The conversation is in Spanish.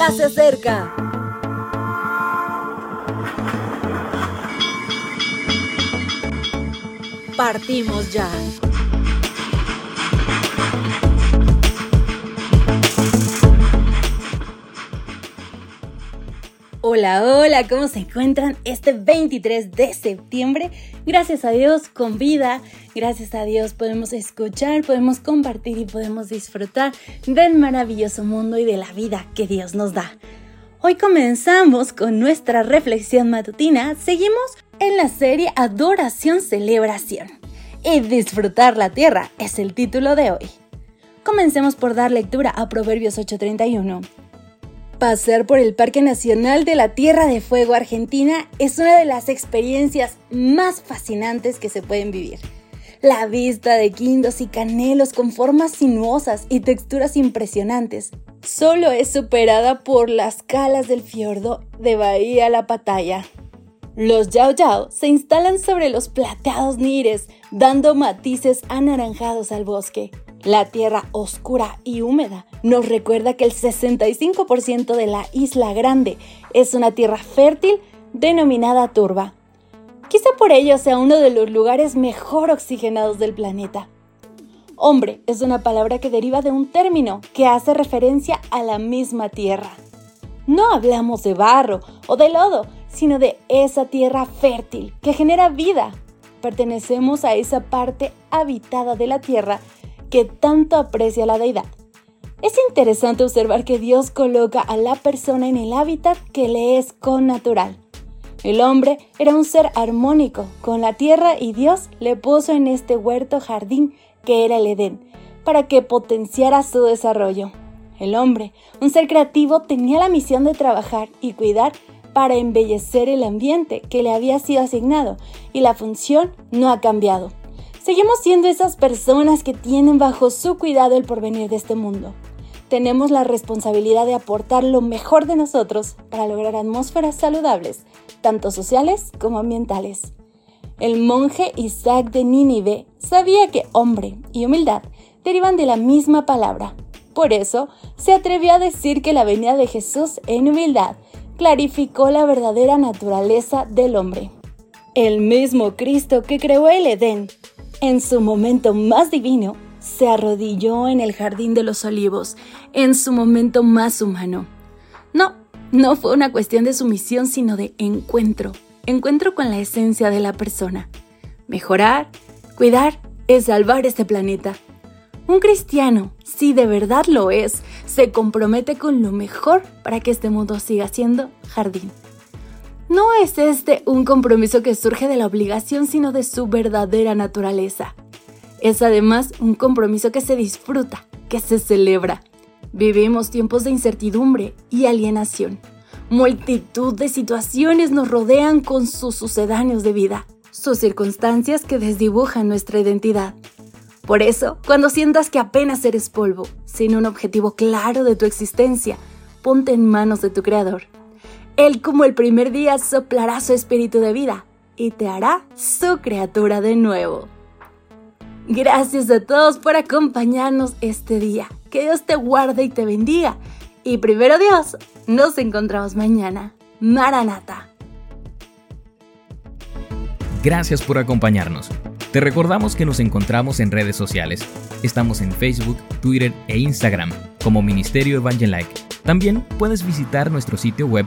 ya se acerca. Partimos ya. Hola, hola, ¿cómo se encuentran este 23 de septiembre? Gracias a Dios con vida, gracias a Dios podemos escuchar, podemos compartir y podemos disfrutar del maravilloso mundo y de la vida que Dios nos da. Hoy comenzamos con nuestra reflexión matutina, seguimos en la serie Adoración Celebración. Y disfrutar la tierra es el título de hoy. Comencemos por dar lectura a Proverbios 8:31. Pasar por el Parque Nacional de la Tierra de Fuego Argentina es una de las experiencias más fascinantes que se pueden vivir. La vista de quindos y canelos con formas sinuosas y texturas impresionantes solo es superada por las calas del fiordo de Bahía La Pataya. Los Yao Yao se instalan sobre los plateados nires, dando matices anaranjados al bosque. La tierra oscura y húmeda nos recuerda que el 65% de la Isla Grande es una tierra fértil denominada turba. Quizá por ello sea uno de los lugares mejor oxigenados del planeta. Hombre es una palabra que deriva de un término que hace referencia a la misma tierra. No hablamos de barro o de lodo, sino de esa tierra fértil que genera vida. Pertenecemos a esa parte habitada de la tierra que tanto aprecia la deidad. Es interesante observar que Dios coloca a la persona en el hábitat que le es connatural. El hombre era un ser armónico con la tierra y Dios le puso en este huerto jardín que era el Edén, para que potenciara su desarrollo. El hombre, un ser creativo, tenía la misión de trabajar y cuidar para embellecer el ambiente que le había sido asignado y la función no ha cambiado. Seguimos siendo esas personas que tienen bajo su cuidado el porvenir de este mundo. Tenemos la responsabilidad de aportar lo mejor de nosotros para lograr atmósferas saludables, tanto sociales como ambientales. El monje Isaac de Nínive sabía que hombre y humildad derivan de la misma palabra. Por eso, se atrevió a decir que la venida de Jesús en humildad clarificó la verdadera naturaleza del hombre. El mismo Cristo que creó el Edén en su momento más divino, se arrodilló en el jardín de los olivos, en su momento más humano. No, no fue una cuestión de sumisión, sino de encuentro, encuentro con la esencia de la persona. Mejorar, cuidar es salvar este planeta. Un cristiano, si de verdad lo es, se compromete con lo mejor para que este mundo siga siendo jardín. No es este un compromiso que surge de la obligación, sino de su verdadera naturaleza. Es además un compromiso que se disfruta, que se celebra. Vivimos tiempos de incertidumbre y alienación. Multitud de situaciones nos rodean con sus sucedáneos de vida, sus circunstancias que desdibujan nuestra identidad. Por eso, cuando sientas que apenas eres polvo, sin un objetivo claro de tu existencia, ponte en manos de tu Creador él como el primer día soplará su espíritu de vida y te hará su criatura de nuevo. Gracias a todos por acompañarnos este día. Que Dios te guarde y te bendiga. Y primero Dios, nos encontramos mañana. Maranata. Gracias por acompañarnos. Te recordamos que nos encontramos en redes sociales. Estamos en Facebook, Twitter e Instagram como Ministerio Evangelike. También puedes visitar nuestro sitio web